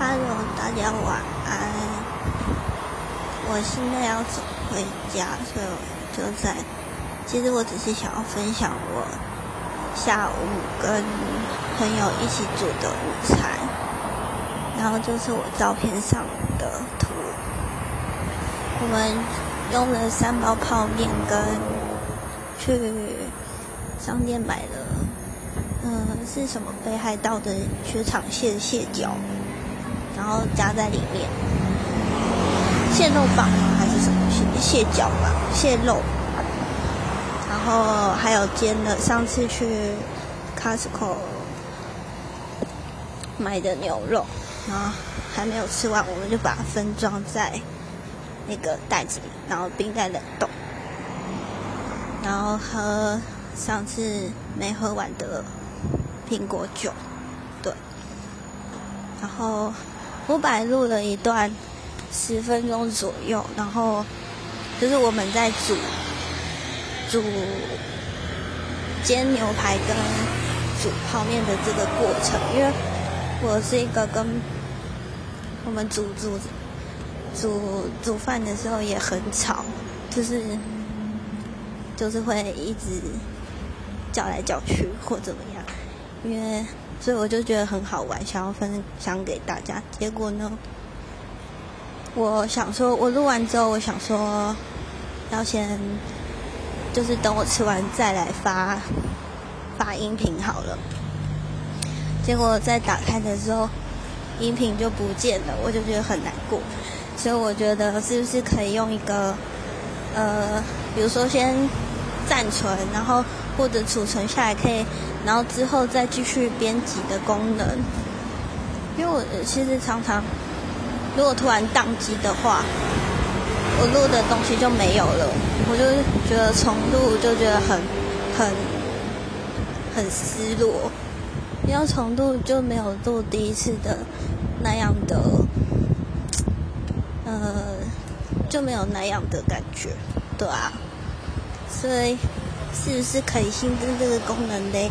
Hello，大家晚安。我现在要走回家，所以我就在。其实我只是想要分享我下午跟朋友一起煮的午餐，然后就是我照片上的图。我们用了三包泡面，跟去商店买了，嗯，是什么北海道的雪场蟹蟹脚。然后加在里面，蟹肉棒吗？还是什么蟹蟹脚吧？蟹肉。然后还有煎的，上次去 Costco 买的牛肉，然后还没有吃完，我们就把它分装在那个袋子里，然后冰在冷冻。然后喝上次没喝完的苹果酒，对。然后。我摆录了一段十分钟左右，然后就是我们在煮煮煎牛排跟煮泡面的这个过程。因为我是一个跟我们煮煮煮煮饭的时候也很吵，就是就是会一直叫来叫去或怎么样，因为。所以我就觉得很好玩，想要分享给大家。结果呢，我想说，我录完之后，我想说，要先就是等我吃完再来发发音频好了。结果在打开的时候，音频就不见了，我就觉得很难过。所以我觉得是不是可以用一个呃，比如说先暂存，然后。或者储存下来可以，然后之后再继续编辑的功能。因为我其实常常，如果突然宕机的话，我录的东西就没有了，我就觉得重录就觉得很很很失落。要重录就没有录第一次的那样的，呃，就没有那样的感觉，对啊，所以。是不是可以新增这个功能嘞？